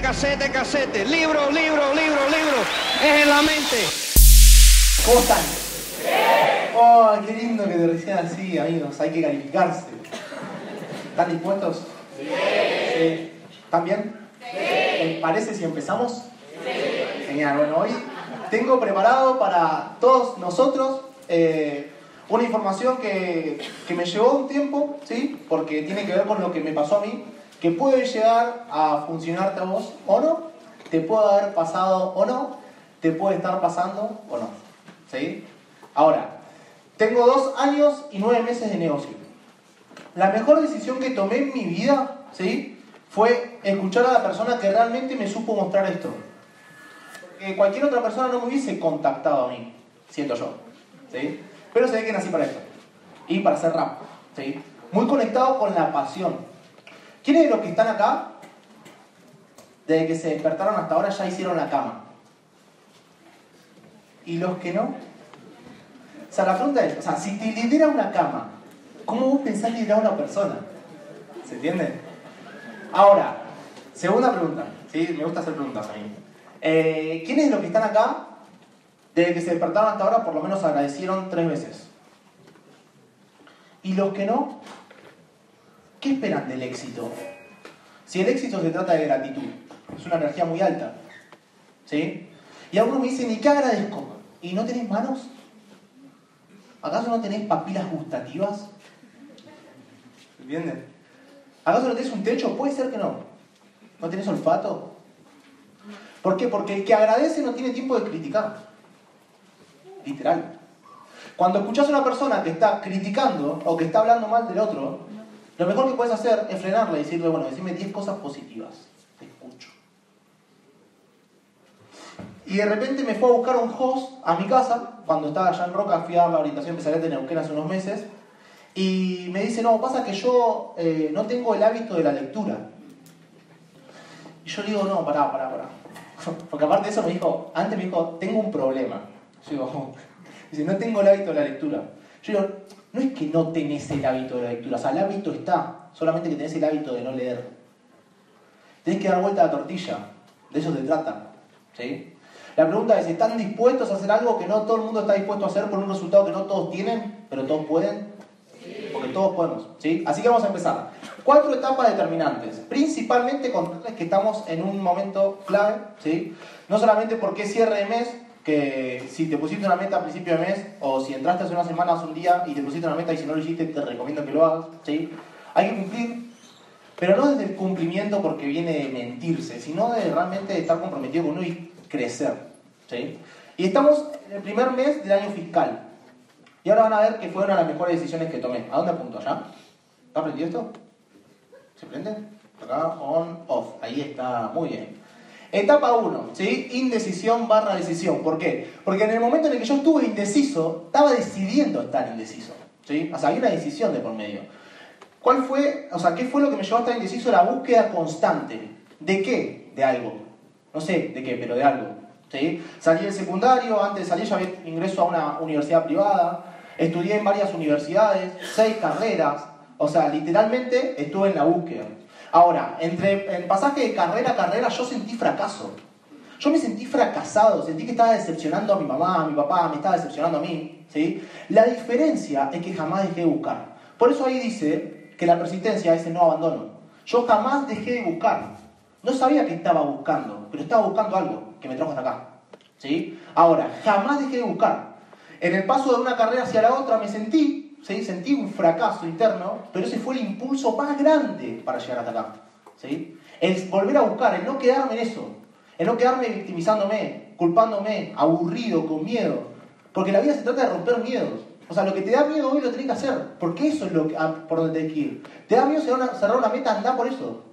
casete, casete, casete. Libro, libro, libro, libro. Es en la mente. ¿Cómo están? ¡Oh, qué lindo que te reciban así, amigos! Hay que calificarse. ¿Están dispuestos? Sí. ¿Están bien? ¿Les parece si empezamos? Sí. Genial. Bueno, hoy tengo preparado para todos nosotros eh, una información que, que me llevó un tiempo, ¿sí? Porque tiene que ver con lo que me pasó a mí, que puede llegar a funcionarte a vos o no, te puede haber pasado o no, te puede estar pasando o no. ¿Sí? Ahora, tengo dos años y nueve meses de negocio. La mejor decisión que tomé en mi vida, ¿sí? Fue escuchar a la persona que realmente me supo mostrar esto. Porque cualquier otra persona no me hubiese contactado a mí, siento yo, ¿sí? Pero se ve que nací para esto. Y para hacer rap, ¿sí? Muy conectado con la pasión. ¿Quiénes de los que están acá, desde que se despertaron hasta ahora, ya hicieron la cama? ¿Y los que no? O sea, la pregunta es, o sea, si te lidera una cama, ¿cómo vos pensás liderar a una persona? ¿Se entiende? Ahora, segunda pregunta, ¿sí? Me gusta hacer preguntas a mí. Eh, ¿Quiénes de los que están acá, desde que se despertaron hasta ahora, por lo menos agradecieron tres veces? ¿Y los que no? ¿Qué esperan del éxito? Si el éxito se trata de gratitud, es una energía muy alta. ¿Sí? Y algunos me dicen, ¿y qué agradezco? ¿Y no tenés manos? ¿Acaso no tenés papilas gustativas? ¿Entienden? ¿Acaso no tenés un techo? Puede ser que no. ¿No tenés olfato? ¿Por qué? Porque el que agradece no tiene tiempo de criticar. Literal. Cuando escuchas a una persona que está criticando o que está hablando mal del otro, lo mejor que puedes hacer es frenarla y decirle, bueno, decime 10 cosas positivas. Te escucho. Y de repente me fue a buscar un host a mi casa, cuando estaba allá en Roca, fui a dar la orientación empresarial de Neuquén hace unos meses, y me dice, no, pasa que yo eh, no tengo el hábito de la lectura. Y yo le digo, no, pará, pará, pará. Porque aparte de eso me dijo, antes me dijo, tengo un problema. Yo digo, dice, no tengo el hábito de la lectura. Yo digo, no es que no tenés el hábito de la lectura, o sea, el hábito está, solamente que tenés el hábito de no leer. Tenés que dar vuelta a la tortilla, de eso se trata. ¿sí? La pregunta es, ¿están dispuestos a hacer algo que no todo el mundo está dispuesto a hacer por un resultado que no todos tienen, pero todos pueden? Porque todos podemos. ¿sí? Así que vamos a empezar. Cuatro etapas determinantes. Principalmente contarles que estamos en un momento clave, ¿sí? no solamente porque es cierre de mes, que si te pusiste una meta a principio de mes, o si entraste hace una semana, hace un día, y te pusiste una meta y si no lo hiciste, te recomiendo que lo hagas. ¿sí? Hay que cumplir, pero no desde el cumplimiento porque viene de mentirse, sino de realmente estar comprometido con uno y crecer. ¿sí? Y estamos en el primer mes del año fiscal. Y ahora van a ver que fueron las mejores decisiones que tomé. ¿A dónde apunto ya? ¿Está prendido esto? ¿Se prende? Acá, on, off. Ahí está, muy bien. Etapa 1, ¿sí? Indecisión barra decisión. ¿Por qué? Porque en el momento en el que yo estuve indeciso, estaba decidiendo estar indeciso. ¿sí? O sea, había una decisión de por medio. ¿Cuál fue, o sea, qué fue lo que me llevó a estar indeciso? La búsqueda constante. ¿De qué? De algo. No sé de qué, pero de algo. ¿sí? Salí del secundario, antes de salir ya había ingreso a una universidad privada, estudié en varias universidades, seis carreras, o sea, literalmente estuve en la búsqueda. Ahora, entre el pasaje de carrera a carrera yo sentí fracaso. Yo me sentí fracasado, sentí que estaba decepcionando a mi mamá, a mi papá, me estaba decepcionando a mí. ¿sí? La diferencia es que jamás dejé de buscar. Por eso ahí dice que la persistencia es el no abandono. Yo jamás dejé de buscar. No sabía que estaba buscando, pero estaba buscando algo que me trajo hasta acá. ¿sí? Ahora, jamás dejé de buscar. En el paso de una carrera hacia la otra me sentí, ¿sí? sentí un fracaso interno, pero ese fue el impulso más grande para llegar hasta acá. ¿sí? El volver a buscar, el no quedarme en eso, el no quedarme victimizándome, culpándome, aburrido, con miedo. Porque la vida se trata de romper miedos. O sea, lo que te da miedo hoy lo tenés que hacer, porque eso es lo que, por donde tenés que ir. Te da miedo cerrar una, cerrar una meta, andá por eso.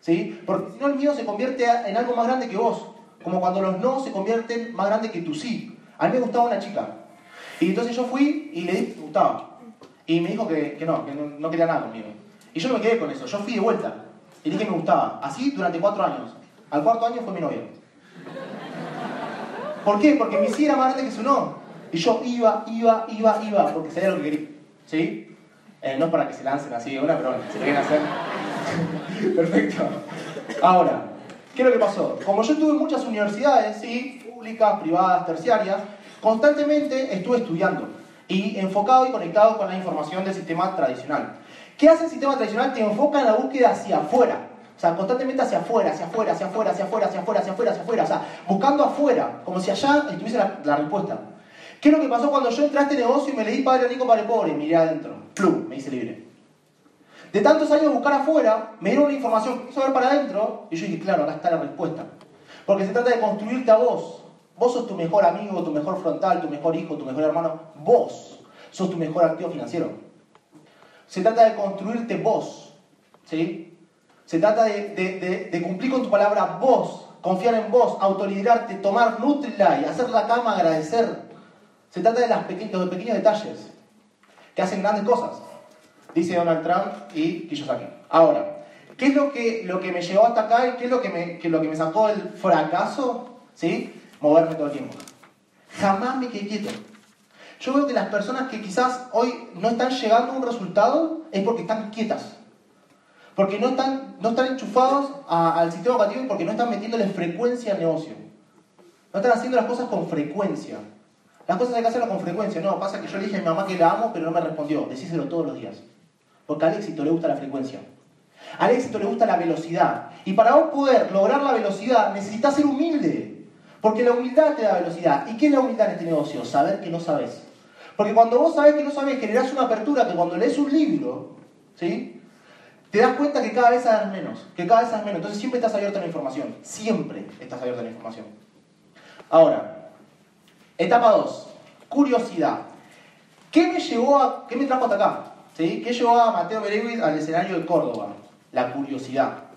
¿sí? Porque si no el miedo se convierte en algo más grande que vos. Como cuando los no se convierten más grandes que tu sí. A mí me gustaba una chica. Y entonces yo fui y le dije gustaba. Y me dijo que, que no, que no, quería nada conmigo. Y yo no me quedé con eso. Yo fui de vuelta. Y dije que me gustaba. Así durante cuatro años. Al cuarto año fue mi novia. ¿Por qué? Porque mi sí era más grande que su no. Y yo iba, iba, iba, iba, porque sabía lo que quería. ¿Sí? Eh, no para que se lancen así de una, pero bueno, si lo quieren hacer. Perfecto. Ahora, ¿Qué es lo que pasó? Como yo estuve en muchas universidades, sí, públicas, privadas, terciarias, constantemente estuve estudiando y enfocado y conectado con la información del sistema tradicional. ¿Qué hace el sistema tradicional? Te enfoca en la búsqueda hacia afuera. O sea, constantemente hacia afuera, hacia afuera, hacia afuera, hacia afuera, hacia afuera, hacia afuera, hacia afuera. O sea, buscando afuera, como si allá estuviese la, la respuesta. ¿Qué es lo que pasó cuando yo entré a este negocio y me leí Padre Rico, Padre Pobre? Miré adentro. Plum, me hice libre. De tantos años de buscar afuera, me dieron una información que ver para adentro y yo dije, claro, acá está la respuesta. Porque se trata de construirte a vos. Vos sos tu mejor amigo, tu mejor frontal, tu mejor hijo, tu mejor hermano. Vos sos tu mejor activo financiero. Se trata de construirte vos. ¿Sí? Se trata de, cumplir con tu palabra vos, confiar en vos, autoliderarte, tomar Nutrilite, hacer la cama, agradecer. Se trata de, las pequeños, de pequeños detalles que hacen grandes cosas dice Donald Trump y Kiyosaki. Ahora, ¿qué es lo que, lo que me llevó hasta acá y qué es lo que me, lo que me sacó del fracaso? ¿Sí? Moverme todo el tiempo. Jamás me quedé quieto. Yo veo que las personas que quizás hoy no están llegando a un resultado es porque están quietas. Porque no están, no están enchufados al sistema educativo y porque no están metiéndole frecuencia al negocio. No están haciendo las cosas con frecuencia. Las cosas hay que hacerlas con frecuencia. No, pasa que yo le dije a mi mamá que la amo, pero no me respondió. Decíselo todos los días. Porque al éxito le gusta la frecuencia. Al éxito le gusta la velocidad. Y para vos poder lograr la velocidad necesitas ser humilde. Porque la humildad te da velocidad. ¿Y qué es la humildad en este negocio? Saber que no sabes. Porque cuando vos sabés que no sabes, generás una apertura que cuando lees un libro, ¿sí? Te das cuenta que cada vez sabes menos. Que cada vez sabes menos. Entonces siempre estás abierto a la información. Siempre estás abierto a la información. Ahora, etapa 2. Curiosidad. ¿Qué me llevó a. ¿Qué me trajo hasta acá? ¿Sí? ¿Qué llevó a Mateo Berewitz al escenario de Córdoba? La curiosidad.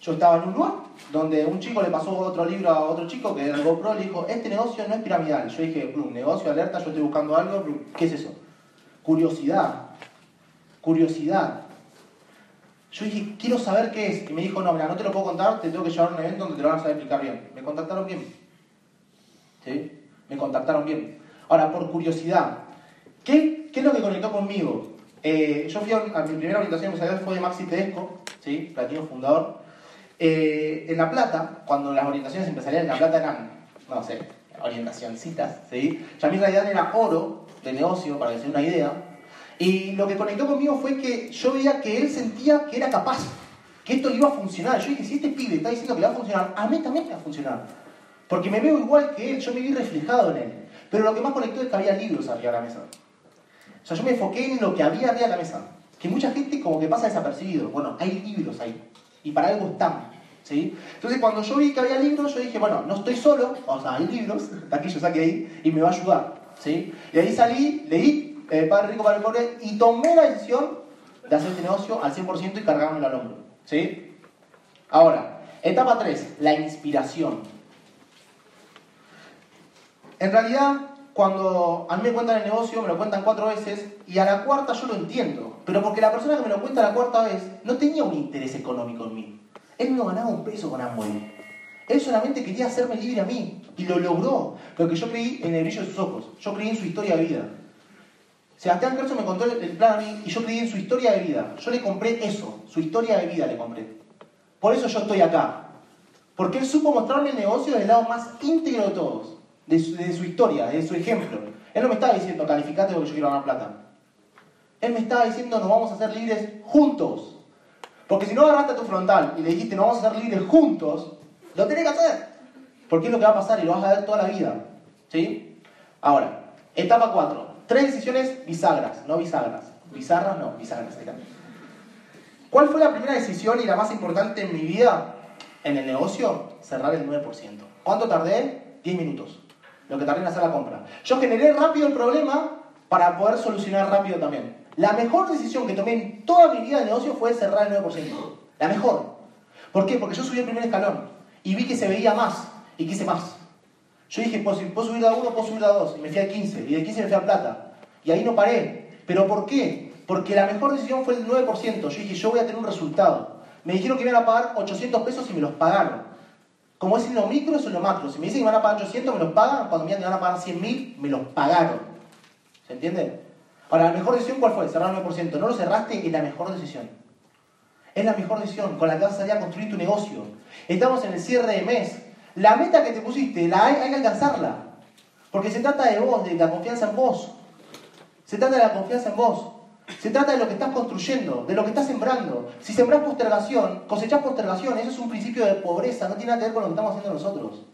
Yo estaba en un lugar donde un chico le pasó otro libro a otro chico que era el GoPro le dijo, este negocio no es piramidal. Yo dije, un negocio alerta, yo estoy buscando algo, ¿qué es eso? Curiosidad. Curiosidad. Yo dije, quiero saber qué es. Y me dijo, no, mira, no te lo puedo contar, te tengo que llevar a un evento donde te lo van a saber explicar bien. Me contactaron bien. ¿Sí? Me contactaron bien. Ahora, por curiosidad, ¿qué, qué es lo que conectó conmigo? Eh, yo fui a, mi primera orientación empresarial fue de Maxi Tedesco, ¿sí? platino fundador. Eh, en La Plata, cuando las orientaciones empresariales en La Plata eran, no sé, orientacioncitas, ¿sí? ya mi realidad era oro de negocio, para que se una idea. Y lo que conectó conmigo fue que yo veía que él sentía que era capaz, que esto iba a funcionar. Yo dije, si este pibe está diciendo que le va a funcionar, a mí también me va a funcionar. Porque me veo igual que él, yo me vi reflejado en él. Pero lo que más conectó es que había libros arriba de la mesa. O sea, yo me enfoqué en lo que había arriba de la mesa. Que mucha gente como que pasa desapercibido. Bueno, hay libros ahí. Y para algo están. ¿sí? Entonces cuando yo vi que había libros, yo dije, bueno, no estoy solo. O sea, hay libros. Aquí yo saqué ahí. Y me va a ayudar. ¿sí? Y ahí salí, leí eh, Padre Rico, Padre Pobre. Y tomé la decisión de hacer este negocio al 100% y cargarme al hombro. ¿sí? Ahora, etapa 3. La inspiración. En realidad, cuando a mí me cuentan el negocio, me lo cuentan cuatro veces y a la cuarta yo lo entiendo. Pero porque la persona que me lo cuenta la cuarta vez no tenía un interés económico en mí. Él no ganaba un peso con Amway. Él solamente quería hacerme libre a mí y lo logró. Porque yo creí en el brillo de sus ojos. Yo creí en su historia de vida. Sebastián Kerso me contó el plan a mí y yo creí en su historia de vida. Yo le compré eso, su historia de vida le compré. Por eso yo estoy acá. Porque él supo mostrarme el negocio del lado más íntegro de todos de su, historia, de su ejemplo. Él no me estaba diciendo, calificate porque yo quiero ganar plata. Él me estaba diciendo, nos vamos a hacer libres juntos. Porque si no agarraste a tu frontal y le dijiste, nos vamos a hacer libres juntos, lo tenés que hacer. Porque es lo que va a pasar y lo vas a ver toda la vida. ¿Sí? Ahora, etapa 4. Tres decisiones bisagras, no bisagras. Bizarras no, bisagras. ¿Cuál fue la primera decisión y la más importante en mi vida en el negocio? Cerrar el 9%. ¿Cuánto tardé? 10 minutos lo que en hacer la compra. Yo generé rápido el problema para poder solucionar rápido también. La mejor decisión que tomé en toda mi vida de negocio fue cerrar el 9%. La mejor. ¿Por qué? Porque yo subí el primer escalón y vi que se veía más y quise más. Yo dije, puedo, puedo subir a 1, puedo subir a 2. Y me fui a 15. Y de 15 me fui a plata. Y ahí no paré. ¿Pero por qué? Porque la mejor decisión fue el 9%. Yo dije, yo voy a tener un resultado. Me dijeron que iban a pagar 800 pesos y me los pagaron. Como es en lo micro, es en lo macro. Si me dicen que van a pagar 800, me los pagan. Cuando me que van a pagar 100 mil, me los pagaron. ¿Se entiende? Ahora, la mejor decisión, ¿cuál fue? Cerrar el 9%. No lo cerraste, es la mejor decisión. es la mejor decisión con la que vas a salir a construir tu negocio. Estamos en el cierre de mes. La meta que te pusiste, la hay que alcanzarla. Porque se trata de vos, de la confianza en vos. Se trata de la confianza en vos. Se trata de lo que estás construyendo, de lo que estás sembrando. Si sembrás postergación, cosechás postergación, eso es un principio de pobreza, no tiene nada que ver con lo que estamos haciendo nosotros.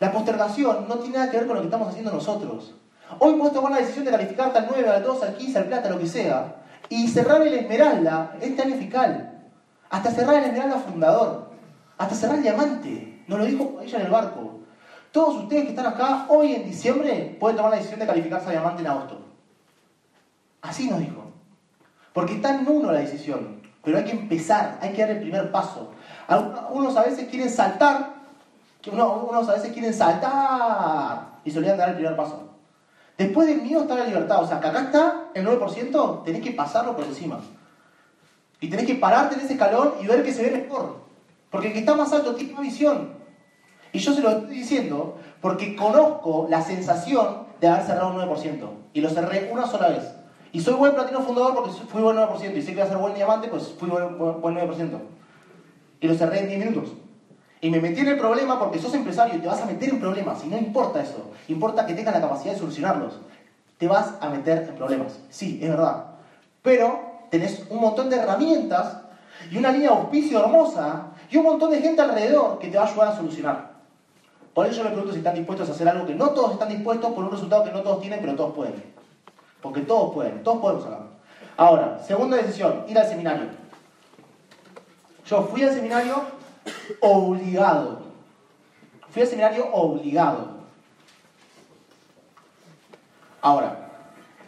La postergación no tiene nada que ver con lo que estamos haciendo nosotros. Hoy puedes tomar la decisión de calificarte al 9, al 2, al 15, al plata, lo que sea, y cerrar el Esmeralda este año fiscal. Hasta cerrar el Esmeralda fundador. Hasta cerrar el diamante. Nos lo dijo ella en el barco. Todos ustedes que están acá hoy en diciembre pueden tomar la decisión de calificarse a diamante en agosto. Así nos dijo. Porque está en uno la decisión. Pero hay que empezar, hay que dar el primer paso. Unos a veces quieren saltar, unos a veces quieren saltar y se olvidan dar el primer paso. Después del miedo está la libertad. O sea, que acá está el 9%, tenés que pasarlo por encima. Y tenés que pararte en ese escalón y ver que se ve mejor. Porque el que está más alto tiene más visión. Y yo se lo estoy diciendo porque conozco la sensación de haber cerrado un 9%. Y lo cerré una sola vez. Y soy buen platino fundador porque fui buen 9%. Y sé que voy a ser buen diamante, pues fui buen, buen 9%. Y lo cerré en 10 minutos. Y me metí en el problema porque sos empresario y te vas a meter en problemas. Y no importa eso. Importa que tengas la capacidad de solucionarlos. Te vas a meter en problemas. Sí, es verdad. Pero tenés un montón de herramientas y una línea de auspicio hermosa y un montón de gente alrededor que te va a ayudar a solucionar. Por eso yo me pregunto si están dispuestos a hacer algo que no todos están dispuestos por un resultado que no todos tienen, pero todos pueden. Porque todos pueden, todos podemos hablar. Ahora, segunda decisión, ir al seminario. Yo fui al seminario obligado. Fui al seminario obligado. Ahora,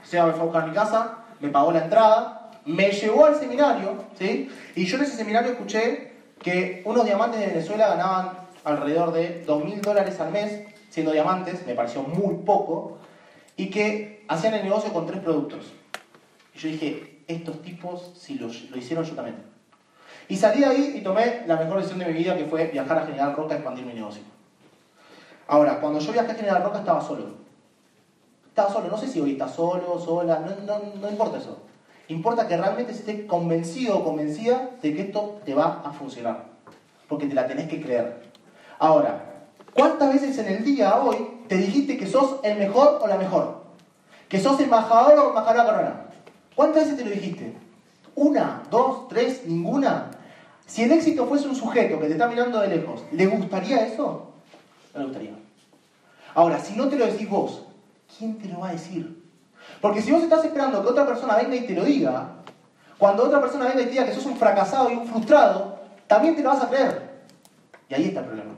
Seba me fue a buscar mi casa, me pagó la entrada, me llevó al seminario, ¿sí? Y yo en ese seminario escuché que unos diamantes de Venezuela ganaban alrededor de 2.000 dólares al mes siendo diamantes, me pareció muy poco, y que hacían el negocio con tres productos. Y yo dije, estos tipos, si lo, hicieron yo también. Y salí de ahí y tomé la mejor decisión de mi vida, que fue viajar a General Roca y expandir mi negocio. Ahora, cuando yo viajé a General Roca estaba solo. Estaba solo, no sé si hoy está solo, sola, no, no, no importa eso. Importa que realmente estés convencido o convencida de que esto te va a funcionar. Porque te la tenés que creer. Ahora, ¿cuántas veces en el día hoy te dijiste que sos el mejor o la mejor? Que sos embajador o embajadora corona. ¿Cuántas veces te lo dijiste? ¿Una? ¿Dos? ¿Tres? ¿Ninguna? Si el éxito fuese un sujeto que te está mirando de lejos, ¿le gustaría eso? No le gustaría. Ahora, si no te lo decís vos, ¿quién te lo va a decir? Porque si vos estás esperando que otra persona venga y te lo diga, cuando otra persona venga y te diga que sos un fracasado y un frustrado, también te lo vas a creer. Y ahí está el problema.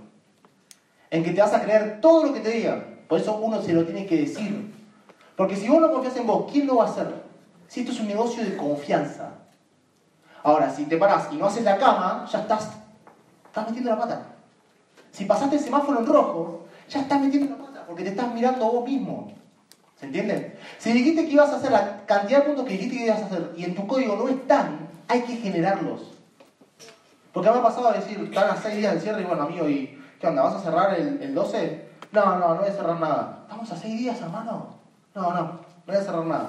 En que te vas a creer todo lo que te digan. Por eso uno se lo tiene que decir. Porque si vos no confías en vos, ¿quién lo va a hacer? Si esto es un negocio de confianza. Ahora, si te parás y no haces la cama, ya estás, estás metiendo la pata. Si pasaste el semáforo en rojo, ya estás metiendo la pata porque te estás mirando a vos mismo. ¿Se entiende? Si dijiste que ibas a hacer la cantidad de puntos que dijiste que ibas a hacer y en tu código no están, hay que generarlos. Porque me ha pasado a decir, están a seis días del cierre y bueno, amigo, ¿y qué onda? ¿Vas a cerrar el, el 12? No, no, no voy a cerrar nada. ¿Estamos a seis días, hermano? No, no, no voy a cerrar nada.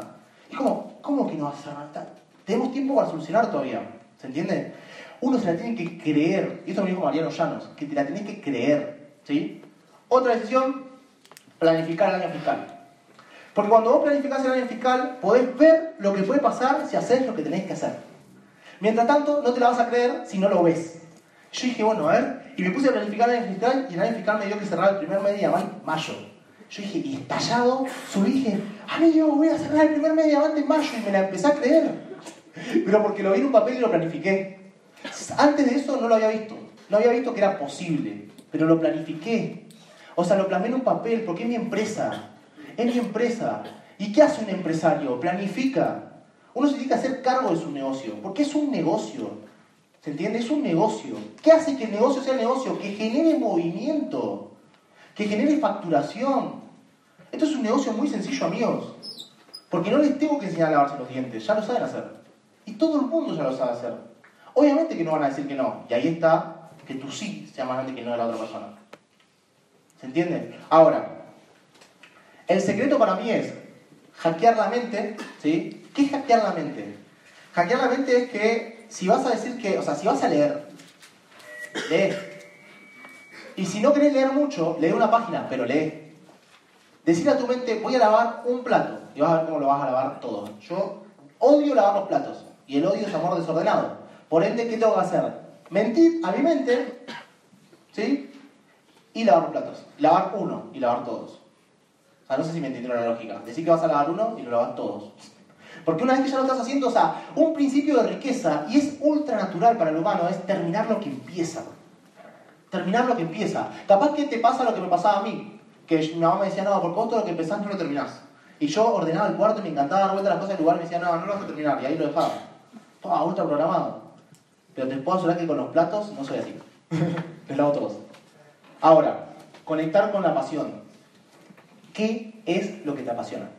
Y como, ¿cómo que no vas a cerrar nada? Tenemos tiempo para solucionar todavía. ¿Se entiende? Uno se la tiene que creer. Y esto me dijo Mariano Llanos, que te la tenés que creer. ¿Sí? Otra decisión, planificar el año fiscal. Porque cuando vos planificás el año fiscal, podés ver lo que puede pasar si haces lo que tenés que hacer. Mientras tanto, no te la vas a creer si no lo ves. Yo dije, bueno, a ver, y me puse a planificar el año fiscal, y el año fiscal me dio que cerrar el primer mes de mayo. Yo dije, y estallado, subí y dije, amigo, voy a cerrar el primer mes de diamante en mayo, y me la empecé a creer. Pero porque lo vi en un papel y lo planifiqué. Antes de eso no lo había visto. No había visto que era posible, pero lo planifiqué. O sea, lo plasmé en un papel porque es mi empresa. Es mi empresa. ¿Y qué hace un empresario? Planifica. Uno se tiene que hacer cargo de su negocio, porque es un negocio. ¿Se entiende? Es un negocio. ¿Qué hace que el negocio sea negocio? Que genere movimiento, que genere facturación. Esto es un negocio muy sencillo, amigos. Porque no les tengo que enseñar a lavarse los dientes, ya lo saben hacer. Y todo el mundo ya lo sabe hacer. Obviamente que no van a decir que no. Y ahí está que tú sí sea más grande que no de la otra persona. ¿Se entiende? Ahora, el secreto para mí es hackear la mente, ¿sí? ¿Qué es hackear la mente? Hackear la mente es que si vas a decir que, o sea, si vas a leer, lee. Y si no querés leer mucho, lee una página, pero lee. Decir a tu mente, voy a lavar un plato, y vas a ver cómo lo vas a lavar todo. Yo odio lavar los platos, y el odio es amor desordenado. Por ende, ¿qué tengo que hacer? Mentir a mi mente, ¿sí? Y lavar los platos. Lavar uno y lavar todos. O sea, no sé si me entendieron la lógica. Decir que vas a lavar uno y lo lavas todos. Porque una vez que ya lo estás haciendo, o sea, un principio de riqueza, y es ultra natural para el humano, es terminar lo que empieza. Terminar lo que empieza. Capaz que te pasa lo que me pasaba a mí. Que mi mamá me decía, no, porque vos todo lo que empezás no lo terminás. Y yo ordenaba el cuarto y me encantaba dar vueltas las cosas del lugar y me decía, no, no lo vas a terminar. Y ahí lo dejaba. Todo ultra programado. Pero te puedo asegurar que con los platos no soy así. Les lavo todos. Ahora, conectar con la pasión. ¿Qué es lo que te apasiona?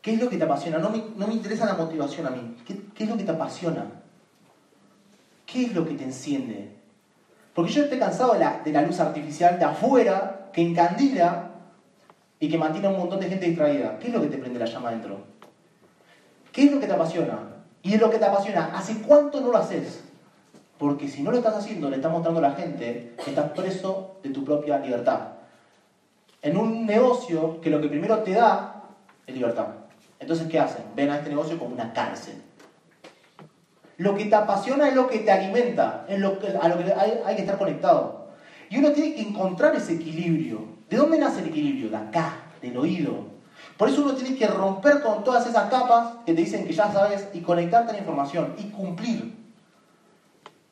¿Qué es lo que te apasiona? No me, no me interesa la motivación a mí. ¿Qué, ¿Qué, es lo que te apasiona? ¿Qué es lo que te enciende? Porque yo estoy cansado de la, luz artificial de afuera que encandila y que mantiene a un montón de gente distraída. ¿Qué es lo que te prende la llama adentro? ¿Qué es lo que te apasiona? Y es lo que te apasiona. ¿Hace cuánto no lo haces? Porque si no lo estás haciendo, le estás mostrando a la gente que estás preso de tu propia libertad. En un negocio que lo que primero te da es libertad. Entonces, ¿qué hacen? Ven a este negocio como una cárcel. Lo que te apasiona es lo que te alimenta, es lo que, a lo que hay, que estar conectado. Y uno tiene que encontrar ese equilibrio. ¿De dónde nace el equilibrio? De acá, del oído. Por eso uno tiene que romper con todas esas capas que te dicen que ya sabes y conectarte a la información y cumplir.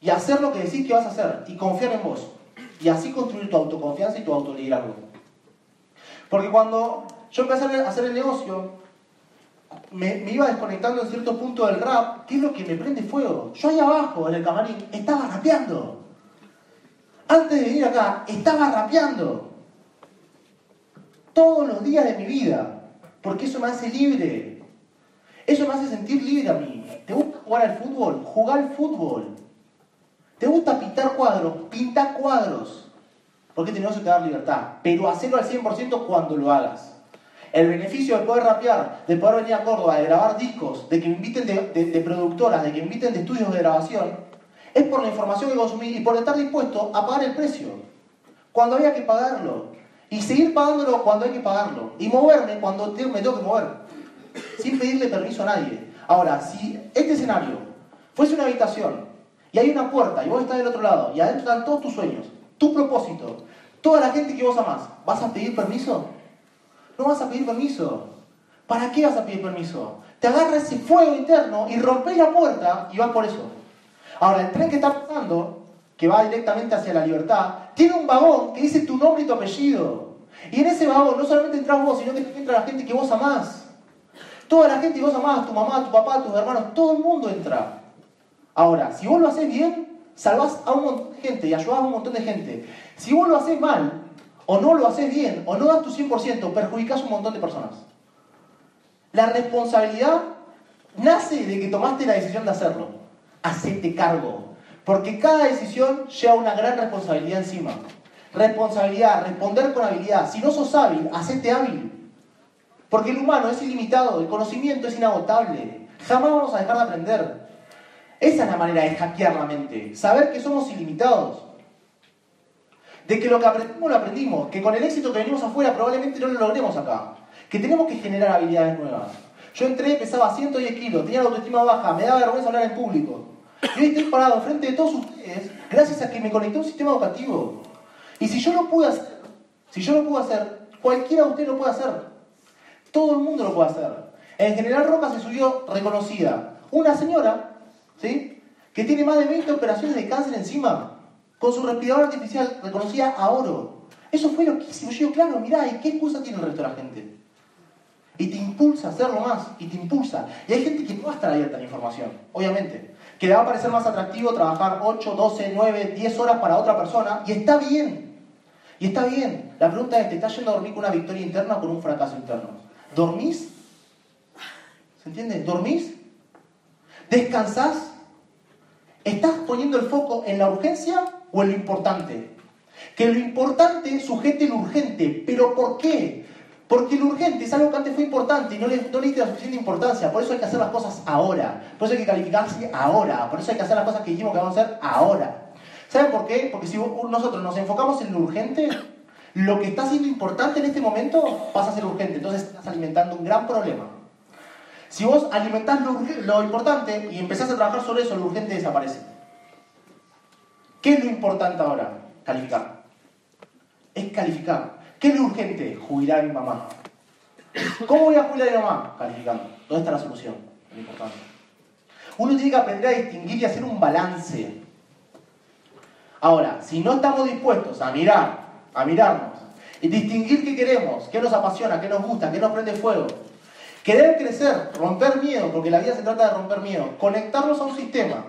Y hacer lo que decís que vas a hacer y confiar en vos. Y así construir tu autoconfianza y tu autoliderazgo. Porque cuando yo empecé a hacer el negocio, me, iba desconectando en cierto punto del rap, que es lo que me prende fuego. Yo ahí abajo, en el camarín, estaba rapeando. Antes de venir acá, estaba rapeando. Todos los días de mi vida. Porque eso me hace libre. Eso me hace sentir libre a mí. ¿Te gusta jugar al fútbol? Jugar al fútbol. ¿Te gusta pintar cuadros? Pinta cuadros. Porque este negocio te da libertad. Pero hacerlo al 100% cuando lo hagas. El beneficio de poder rapear, de poder venir a Córdoba, de grabar discos, de que me inviten de, de, de, productoras, de que inviten de estudios de grabación, es por la información que consumí y por estar dispuesto a pagar el precio. Cuando había que pagarlo. Y seguir pagándolo cuando hay que pagarlo. Y moverme cuando me tengo que mover. Sin pedirle permiso a nadie. Ahora, si este escenario fuese una habitación y hay una puerta y vos estás del otro lado y adentro están todos tus sueños, tu propósito, toda la gente que vos amás, ¿vas a pedir permiso? No vas a pedir permiso. ¿Para qué vas a pedir permiso? Te agarra ese fuego interno y rompes la puerta y vas por eso. Ahora, el tren que está pasando, que va directamente hacia la libertad, tiene un vagón que dice tu nombre y tu apellido. Y en ese vagón no solamente entras vos, sino que entra la gente que vos amás. Toda la gente que vos amás, tu mamá, tu papá, tus hermanos, todo el mundo entra. Ahora, si vos lo haces bien, salvás a un montón de gente y ayudás a un montón de gente. Si vos lo haces mal, o no lo haces bien, o no das tu 100%, perjudicas a un montón de personas. La responsabilidad nace de que tomaste la decisión de hacerlo. Hacete cargo. Porque cada decisión lleva una gran responsabilidad encima. Responsabilidad, responder con habilidad. Si no sos hábil, hacete hábil. Porque el humano es ilimitado, el conocimiento es inagotable. Jamás vamos a dejar de aprender. Esa es la manera de hackear la mente. Saber que somos ilimitados de que lo que aprendimos lo aprendimos, que con el éxito que venimos afuera probablemente no lo logremos acá, que tenemos que generar habilidades nuevas. Yo entré, pesaba 110 kilos, tenía la autoestima baja, me daba vergüenza hablar en público. Y hoy estoy parado frente de todos ustedes gracias a que me conecté a un sistema educativo. Y si yo lo pude hacer, si yo lo pude hacer, cualquiera de ustedes lo puede hacer. Todo el mundo lo puede hacer. En General Roca se subió reconocida una señora, ¿sí? Que tiene más de 20 operaciones de cáncer encima con su respirador artificial reconocía a oro. Eso fue loquísimo. Yo digo, claro, mirá, ¿y qué excusa tiene el resto de la gente? Y te impulsa a hacerlo más, y te impulsa. Y hay gente que no va a estar abierta a la información, obviamente. Que le va a parecer más atractivo trabajar 8, 12, 9, 10 horas para otra persona, y está bien. Y está bien. La pregunta es, ¿te estás yendo a dormir con una victoria interna o con un fracaso interno? ¿Dormís? ¿Se entiende? ¿Dormís? ¿Descansás? ¿Estás poniendo el foco en la urgencia o en lo importante? Que lo importante sujete lo urgente. ¿Pero por qué? Porque lo urgente es algo que antes fue importante y no le, no la suficiente importancia. Por eso hay que hacer las cosas ahora. Por eso hay que calificarse ahora. Por eso hay que hacer las cosas que dijimos que vamos a hacer ahora. ¿Saben por qué? Porque si nosotros nos enfocamos en lo urgente, lo que está siendo importante en este momento pasa a ser urgente. Entonces estás alimentando un gran problema. Si vos alimentás lo, importante y empezás a trabajar sobre eso, lo urgente desaparece. ¿Qué es lo importante ahora? Calificar. Es calificar. ¿Qué es lo urgente? Jubilar a mi mamá. ¿Cómo voy a jubilar a mi mamá? Calificando. ¿Dónde está la solución? Lo importante. Uno tiene que aprender a distinguir y hacer un balance. Ahora, si no estamos dispuestos a mirar, a mirarnos, y distinguir qué queremos, qué nos apasiona, qué nos gusta, qué nos prende fuego, querer crecer, romper miedo, porque la vida se trata de romper miedo, conectarnos a un sistema,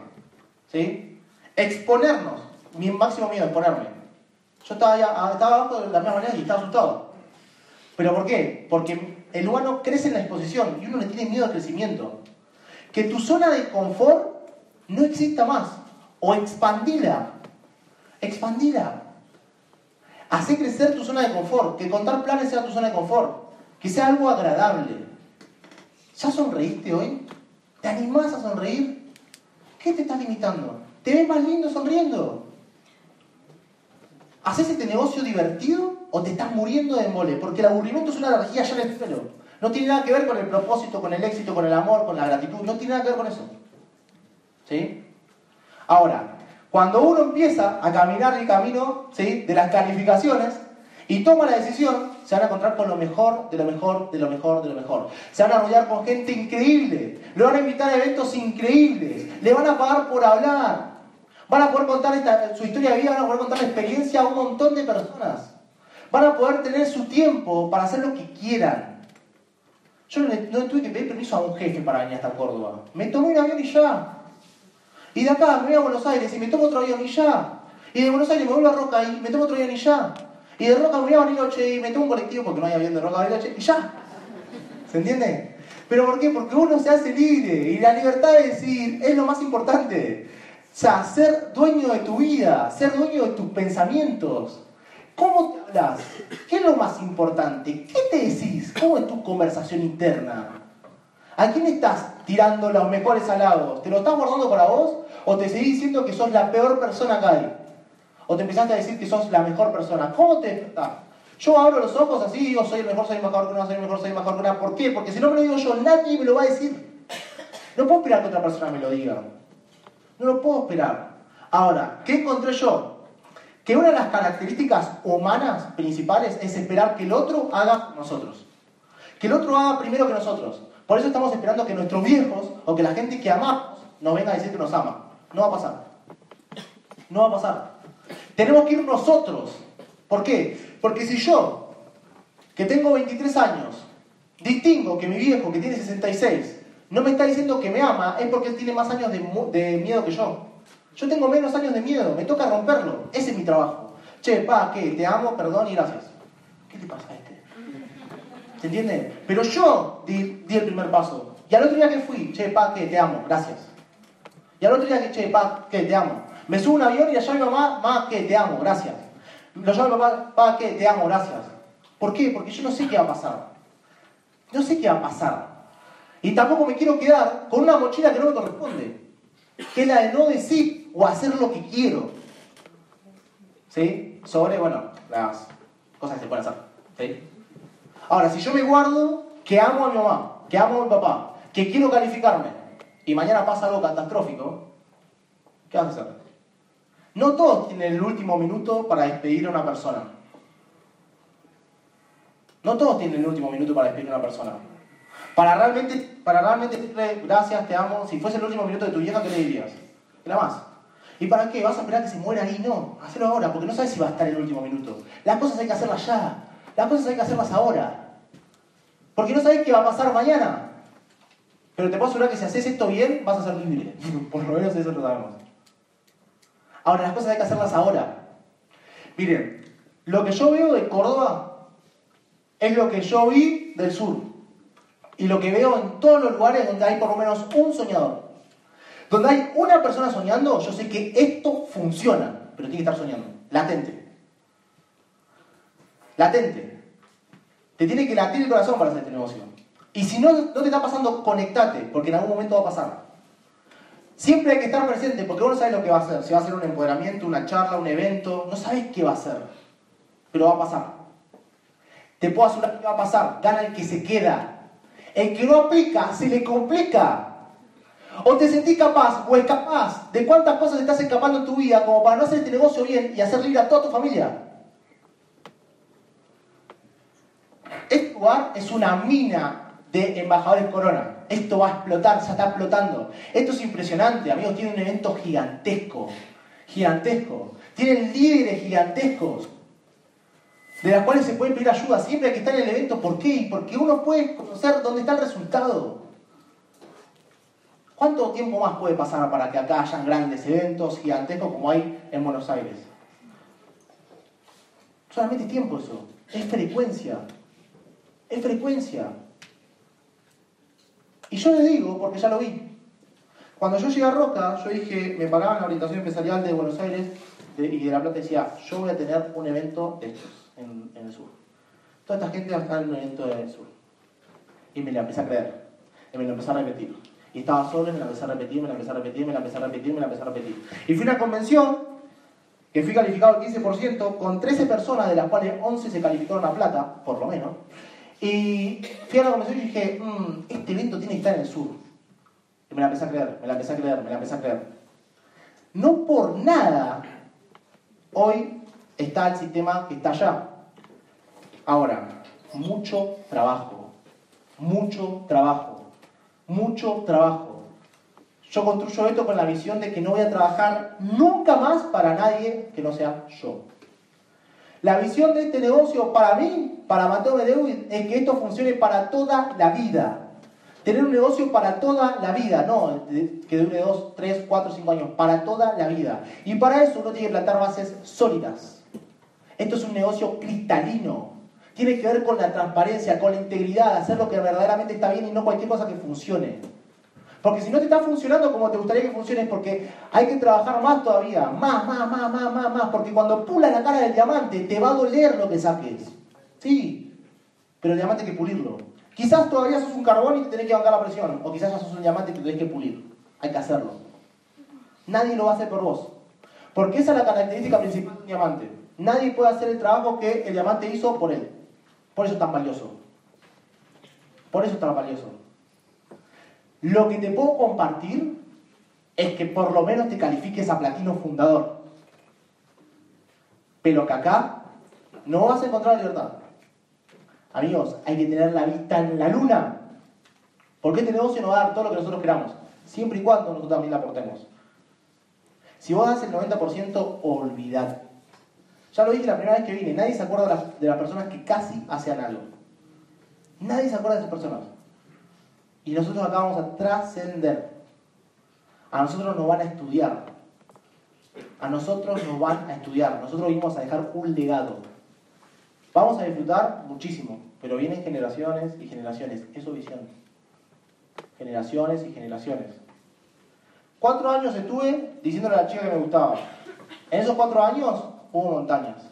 ¿sí? exponernos, mi máximo miedo, exponerme yo estaba, estaba abajo de la misma manera y estaba asustado. ¿Pero por qué? Porque el humano crece en la exposición y uno le tiene miedo al crecimiento. Que tu zona de confort no exista más. O expandila. Expandila. Hacé crecer tu zona de confort. Que contar planes sea tu zona de confort. Que sea algo agradable. ¿Ya sonreíste hoy? ¿Te animás a sonreír? ¿Qué te está limitando? ¿Te ves más lindo sonriendo? ¿Haces este negocio divertido o te estás muriendo de mole? Porque el aburrimiento es una energía ya en el. No tiene nada que ver con el propósito, con el éxito, con el amor, con la gratitud. No tiene nada que ver con eso. ¿Sí? Ahora, cuando uno empieza a caminar el camino ¿sí? de las calificaciones y toma la decisión, se van a encontrar con lo mejor, de lo mejor, de lo mejor, de lo mejor. Se van a rodear con gente increíble. Le van a invitar a eventos increíbles. Le van a pagar por hablar. Van a poder contar su historia de vida, van a poder contar la experiencia a un montón de personas. Van a poder tener su tiempo para hacer lo que quieran. Yo no, tuve que pedir permiso a un jefe para venir hasta Córdoba. Me tomé un avión y ya. Y de acá me voy a Buenos Aires y me tomo otro avión y ya. Y de Buenos Aires me vuelvo a Roca y me tomo otro avión y ya. Y de Roca voy a Bariloche y me un colectivo porque no hay avión de Roca a Bariloche y ya. ¿Se entiende? ¿Pero por qué? Porque uno se hace libre y la libertad de decir es lo más importante. O sea, ser dueño de tu vida, ser dueño de tus pensamientos. ¿Cómo te hablas? ¿Qué es lo más importante? ¿Qué te decís? ¿Cómo es tu conversación interna? ¿A quién estás tirando los mejores halagos? ¿Te lo estás guardando para vos? ¿O te seguís diciendo que sos la peor persona que hay? ¿O te empezaste a decir que sos la mejor persona? ¿Cómo te... Yo abro los ojos así y soy el mejor, soy el mejor que una, soy el mejor, soy el mejor que una. ¿Por qué? Porque si no me lo digo yo, nadie me lo va a decir. No puedo esperar que otra persona me lo diga. No lo puedo esperar. Ahora, ¿qué encontré yo? Que una de las características humanas principales es esperar que el otro haga nosotros. Que el otro haga primero que nosotros. Por eso estamos esperando que nuestros viejos o que la gente que amamos nos venga a decir que nos ama. No va a pasar. No va a pasar. Tenemos que ir nosotros. ¿Por qué? Porque si yo, que tengo 23 años, distingo que mi viejo, que tiene 66, no me está diciendo que me ama, es porque él tiene más años de, miedo que yo. Yo tengo menos años de miedo, me toca romperlo. Ese es mi trabajo. Che, pa, ¿qué? Te amo, perdón y gracias. ¿Qué le pasa a este? ¿Se entiende? Pero yo di, el primer paso. Y al otro día que fui, che, pa, ¿qué? Te amo, gracias. Y al otro día que, che, pa, ¿qué? Te amo. Me subo a un avión y allá mi mamá, ma, ¿qué? Te amo, gracias. Lo llamo a mi papá, pa, ¿qué? Te amo, gracias. ¿Por qué? Porque yo no sé qué va a pasar. No sé qué va a pasar. Y tampoco me quiero quedar con una mochila que no me corresponde, que es la de no decir o hacer lo que quiero. ¿Sí? Sobre, bueno, las cosas que se pueden hacer. ¿Sí? Ahora, si yo me guardo que amo a mi mamá, que amo a mi papá, que quiero calificarme, y mañana pasa algo catastrófico, ¿qué vas a hacer? No todos tienen el último minuto para despedir a una persona. No todos tienen el último minuto para despedir a una persona. Para realmente, para realmente decirle gracias, te amo, si fuese el último minuto de tu vieja, ¿qué le dirías? ¿Qué la más? ¿Y para qué? ¿Vas a esperar que se muera ahí? No, hazlo ahora, porque no sabes si va a estar el último minuto. Las cosas hay que hacerlas ya, las cosas hay que hacerlas ahora. Porque no sabes qué va a pasar mañana. Pero te puedo asegurar que si haces esto bien, vas a ser libre. Por lo menos eso lo sabemos. Ahora, las cosas hay que hacerlas ahora. Miren, lo que yo veo de Córdoba es lo que yo vi del sur y lo que veo en todos los lugares donde hay por lo menos un soñador. Donde hay una persona soñando, yo sé que esto funciona, pero tiene que estar soñando. Latente. Latente. Te tiene que latir el corazón para hacer este negocio. Y si no, no te está pasando, conectate, porque en algún momento va a pasar. Siempre hay que estar presente, porque uno no sabe lo que va a hacer. Si va a ser un empoderamiento, una charla, un evento, no sabes qué va a hacer. Pero va a pasar. Te puedo asegurar que va a pasar. Gana el que se queda. El que no aplica, se le complica. O te sentís capaz o es capaz de cuántas cosas estás escapando en tu vida como para no hacer este negocio bien y hacer libre a toda tu familia. Este lugar es una mina de embajadores corona. Esto va a explotar, se está explotando. Esto es impresionante, amigos. Tiene un evento gigantesco. Gigantesco. Tienen líderes gigantescos. De las cuales se puede pedir ayuda. Siempre hay que estar en el evento. ¿Por qué? Porque uno puede conocer dónde está el resultado. ¿Cuánto tiempo más puede pasar para que acá hayan grandes eventos gigantescos como hay en Buenos Aires? Solamente tiempo eso. Es frecuencia. Es frecuencia. Y yo le digo, porque ya lo vi. Cuando yo llegué a Roca, yo dije, me paraba en la orientación empresarial de Buenos Aires y de La Plata decía, yo voy a tener un evento de estos en, el sur. Toda esta gente va a estar en un evento del sur. Y me la empecé a creer. Y me lo empecé a repetir. Y estaba solo y me la empecé a repetir, me la empecé a repetir, me la empecé a repetir, me la empecé a repetir. Y fui a una convención que fui calificado al 15%, con 13 personas, de las cuales 11 se calificaron a plata, por lo menos. Y fui a la convención y dije, mmm, este evento tiene que estar en el sur. Y me la empecé a creer, me la empecé a creer, me la empecé a creer. No por nada hoy está el sistema que está allá. Ahora, mucho trabajo, mucho trabajo, mucho trabajo. Yo construyo esto con la visión de que no voy a trabajar nunca más para nadie que no sea yo. La visión de este negocio para mí, para Mateo Bedeu, es que esto funcione para toda la vida. Tener un negocio para toda la vida, no que dure 2, 3, 4, 5 años, para toda la vida. Y para eso uno tiene que plantar bases sólidas. Esto es un negocio cristalino. Tiene que ver con la transparencia, con la integridad, hacer lo que verdaderamente está bien y no cualquier cosa que funcione. Porque si no te está funcionando como te gustaría que funcione, es porque hay que trabajar más todavía, más, más, más, más, más, más, porque cuando pula la cara del diamante te va a doler lo que saques. Sí, pero el diamante hay que pulirlo. Quizás todavía sos un carbón y te tenés que bancar la presión, o quizás ya sos un diamante y te tenés que pulir. Hay que hacerlo. Nadie lo va a hacer por vos. Porque esa es la característica principal de un diamante. Nadie puede hacer el trabajo que el diamante hizo por él. Por eso es tan valioso. Por eso es tan valioso. Lo que te puedo compartir es que por lo menos te califiques a platino fundador. Pero que acá no vas a encontrar libertad. Amigos, hay que tener la vista en la luna. Porque este negocio nos va a dar todo lo que nosotros queramos. Siempre y cuando nosotros también la aportemos. Si vos das el 90%, olvidad. Ya lo dije la primera vez que vine. Nadie se acuerda de las, personas que casi hacían algo. Nadie se acuerda de esas personas. Y nosotros acá vamos a trascender. A nosotros nos van a estudiar. A nosotros nos van a estudiar. Nosotros vamos a dejar un legado. Vamos a disfrutar muchísimo, pero vienen generaciones y generaciones. Eso es visión. Generaciones y generaciones. Cuatro años estuve diciéndole a la chica que me gustaba. En esos cuatro años hubo montañas.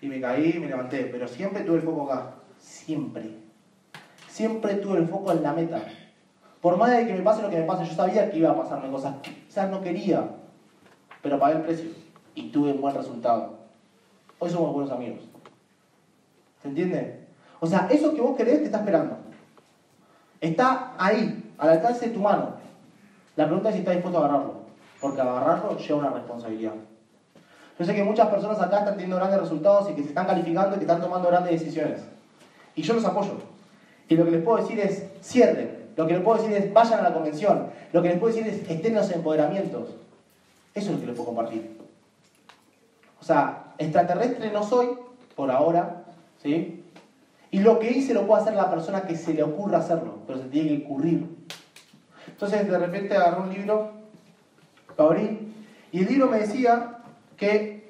Y me caí, me levanté, pero siempre tuve el foco acá. Siempre siempre tuve el foco en la meta. Por más de que me pase lo que me pase, yo sabía que iba a pasarme cosas. Sea, no quería, pero pagué el precio y tuve un buen resultado. Hoy somos buenos amigos. ¿Se entiende? O sea, eso que vos querés te está esperando. Está ahí, al alcance de tu mano. La pregunta es si estás dispuesto a agarrarlo. Porque agarrarlo lleva una responsabilidad. Yo sé que muchas personas acá están teniendo grandes resultados y que se están calificando y que están tomando grandes decisiones. Y yo los apoyo. Y lo que les puedo decir es, cierren. Lo que les puedo decir es, vayan a la convención. Lo que les puedo decir es, estén en los empoderamientos. Eso es lo que les puedo compartir. O sea, extraterrestre no soy, por ahora, ¿sí? Y lo que hice lo puede hacer la persona que se le ocurra hacerlo, pero se tiene que ocurrir. Entonces, de repente agarré un libro, lo abrí, y el libro me decía que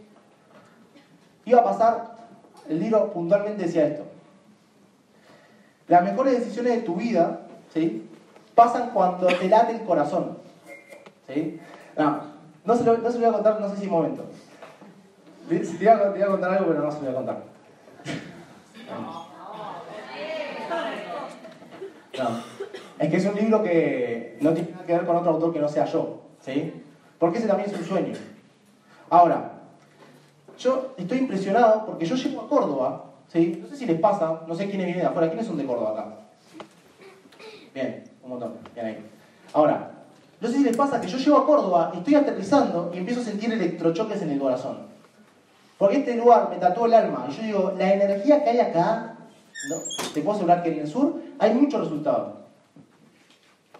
iba a pasar, el libro puntualmente decía esto, las mejores decisiones de tu vida ¿sí? pasan cuando te late el corazón. ¿sí? No, no, se lo, voy a contar, no sé si momento. Si te iba, a, contar algo, pero no se lo voy a contar. No. Es que es un libro que no tiene nada que ver con otro autor que no sea yo. ¿Sí? Porque ese también es un sueño. Ahora, yo estoy impresionado porque yo llego a Córdoba, ¿sí? No sé si les pasa, no sé quiénes vienen de afuera, ¿quiénes son de Córdoba acá? Bien, un montón, bien ahí. Ahora, no sé si les pasa que yo llego a Córdoba, estoy aterrizando y empiezo a sentir electrochoques en el corazón. Porque este lugar me tatuó el alma. Y yo digo, la energía que hay acá, te puedo asegurar que en el sur hay muchos resultados.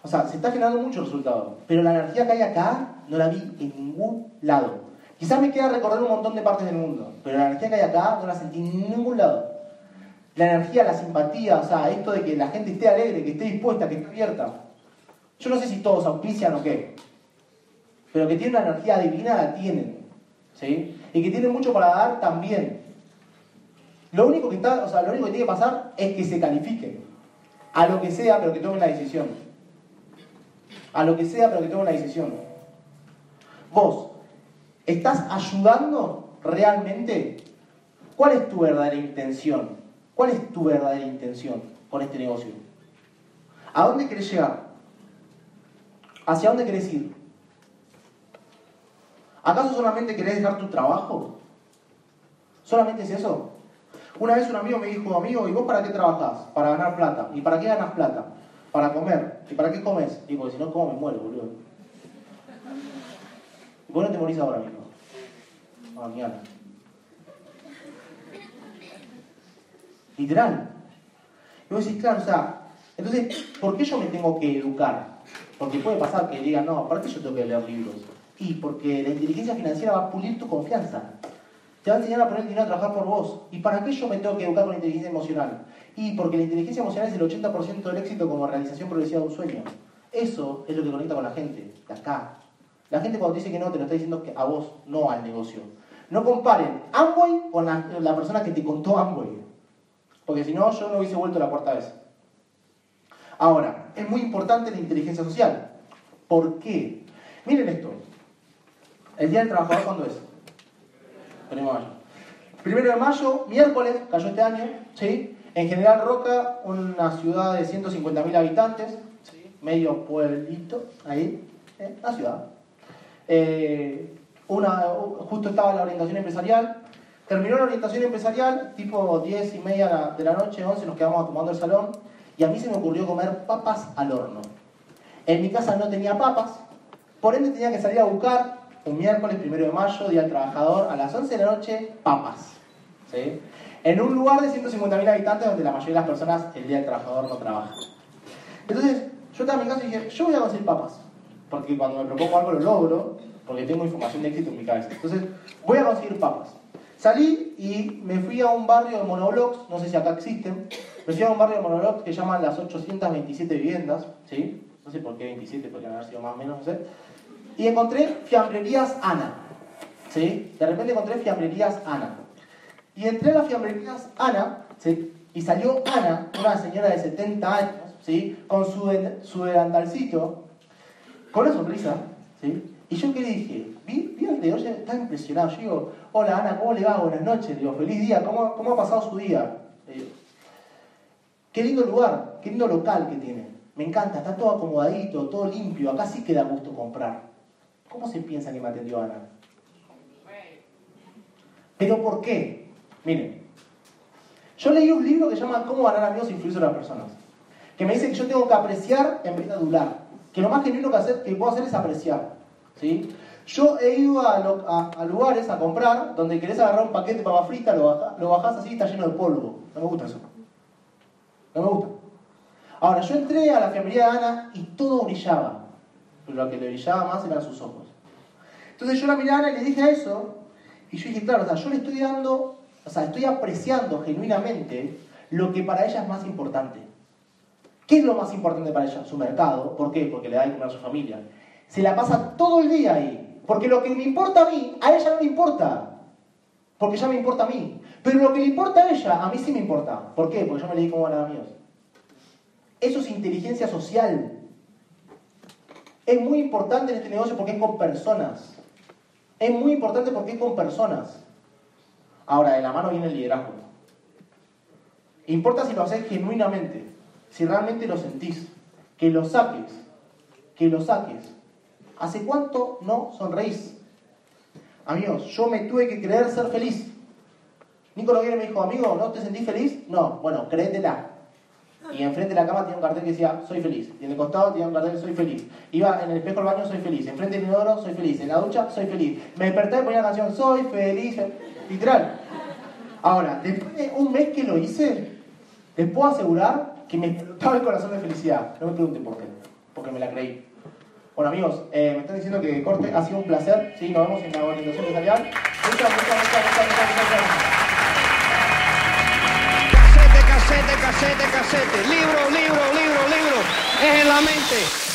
O sea, se está generando muchos resultados. Pero la energía que hay acá no la vi en ningún lado. Quizás me queda recorrer un montón de partes del mundo, pero la energía que hay acá no la sentí en ningún lado. La energía, la simpatía, o sea, esto de que la gente esté alegre, que esté dispuesta, que esté abierta. Yo no sé si todos auspician o qué, pero que tienen una energía divina la tienen. ¿sí? Y que tienen mucho para dar también. Lo único que está, o sea, lo único que tiene que pasar es que se califiquen. A lo que sea, pero que tomen la decisión. A lo que sea, pero que tomen la decisión. Vos, ¿estás ayudando realmente? ¿Cuál es tu verdadera intención? ¿Cuál es tu verdadera intención con este negocio? ¿A dónde querés llegar? ¿Hacia dónde querés ir? ¿Acaso solamente querés dejar tu trabajo? ¿Solamente es eso? Una vez un amigo me dijo, amigo, ¿y vos para qué trabajás? Para ganar plata. ¿Y para qué ganas plata? Para comer. ¿Y para qué comes? Porque si no como me muero, boludo. ¿Y vos no te morís ahora mismo? Literal. Y vos decís, claro, o sea, entonces, ¿por qué yo me tengo que educar? Porque puede pasar que digan, no, ¿para qué yo tengo que leer libros? Y porque la inteligencia financiera va a pulir tu confianza. Te va a enseñar a poner dinero a trabajar por vos. ¿Y para qué yo me tengo que educar con la inteligencia emocional? Y porque la inteligencia emocional es el 80% del éxito como realización progresiva de un sueño. Eso es lo que conecta con la gente, de acá. La gente cuando dice que no, te lo está diciendo a vos, no al negocio. No comparen Amway con la, persona que te contó Amway. Porque si no, yo no hubiese vuelto la cuarta vez. Ahora, es muy importante la inteligencia social. ¿Por qué? Miren esto. ¿El Día del Trabajador cuándo es? Primero de mayo. Primero de mayo, miércoles, cayó este año, ¿sí? En General Roca, una ciudad de 150.000 habitantes, ¿sí? medio pueblito, ahí, ¿eh? la ciudad. Eh, una, justo estaba la orientación empresarial, terminó la orientación empresarial, tipo 10 y media de la noche, 11, nos quedamos tomando el salón, y a mí se me ocurrió comer papas al horno. En mi casa no tenía papas, por ende tenía que salir a buscar un miércoles primero de mayo, Día del Trabajador, a las 11 de la noche, papas. ¿sí? En un lugar de 150.000 habitantes donde la mayoría de las personas el Día del Trabajador no trabaja. Entonces, yo estaba en mi casa y dije, yo voy a conseguir papas. Porque cuando me propongo algo lo logro, porque tengo información de éxito en mi cabeza. Entonces, voy a conseguir papas. Salí y me fui a un barrio de monoblocks, no sé si acá existen, me fui a un barrio de monoblocks que llaman las 827 viviendas, ¿sí? No sé por qué 27, podrían haber sido más o menos, no sé. Y encontré fiambrerías Ana, ¿sí? De repente encontré fiambrerías Ana. Y entré a las fiambrerías Ana, ¿sí? Y salió Ana, una señora de 70 años, ¿sí? Con su, su delantalcito, con una sonrisa, ¿sí? Y yo qué le dije, vi, vi estaba impresionado. Yo digo, hola Ana, ¿cómo le va? Buenas noches. digo, feliz día, ¿cómo, cómo ha pasado su día? Digo, qué lindo lugar, qué lindo local que tiene. Me encanta, está todo acomodadito, todo limpio. Acá sí queda gusto comprar. ¿Cómo se piensa que me atendió Ana? ¿Pero por qué? Miren, yo leí un libro que se llama Cómo ganar amigos e influir sobre las personas. Que me dice que yo tengo que apreciar en vez de adular. Que lo más genuino que, que puedo hacer es apreciar. ¿Sí? Yo he ido a, a, a, lugares a comprar donde querés agarrar un paquete de papa frita, lo, baja, bajás así y está lleno de polvo. No me gusta eso. No me gusta. Ahora, yo entré a la fiambrería de Ana y todo brillaba. Pero lo que le brillaba más eran sus ojos. Entonces yo la miré a Ana y le dije eso. Y yo dije, claro, o sea, yo le estoy dando, o sea, estoy apreciando genuinamente lo que para ella es más importante. ¿Qué es lo más importante para ella? Su mercado. ¿Por qué? Porque le da de comer a su familia. Se la pasa todo el día ahí. Porque lo que me importa a mí, a ella no le importa. Porque ya me importa a mí. Pero lo que le importa a ella, a mí sí me importa. ¿Por qué? Porque yo me le di como ganar amigos. Eso es inteligencia social. Es muy importante en este negocio porque es con personas. Es muy importante porque es con personas. Ahora, de la mano viene el liderazgo. Importa si lo haces genuinamente. si realmente lo sentís, que lo saques, que lo saques. ¿Hace cuánto no sonreís? Amigos, yo me tuve que creer ser feliz. Nico Noguera me dijo, amigo, ¿no te sentís feliz? No, bueno, créetela. Y enfrente de la cama tenía un cartel que decía, soy feliz. Y en el costado tenía un cartel, soy feliz. Iba en el espejo del baño, soy feliz. Enfrente del inodoro, soy feliz. En la ducha, soy feliz. Me desperté y ponía la canción, soy feliz. Literal. Ahora, después de un mes que lo hice, les puedo asegurar que me explotaba el corazón de felicidad. No me pregunten por qué, porque me la creí. Bueno amigos, eh, me están diciendo que corte, ha sido un placer. Sí, nos vemos en la organización empresarial. Muchas, muchas, muchas, muchas, muchas, muchas gracias. Casete, casete, casete, casete. Libro, libro, libro, libro. Es en la mente.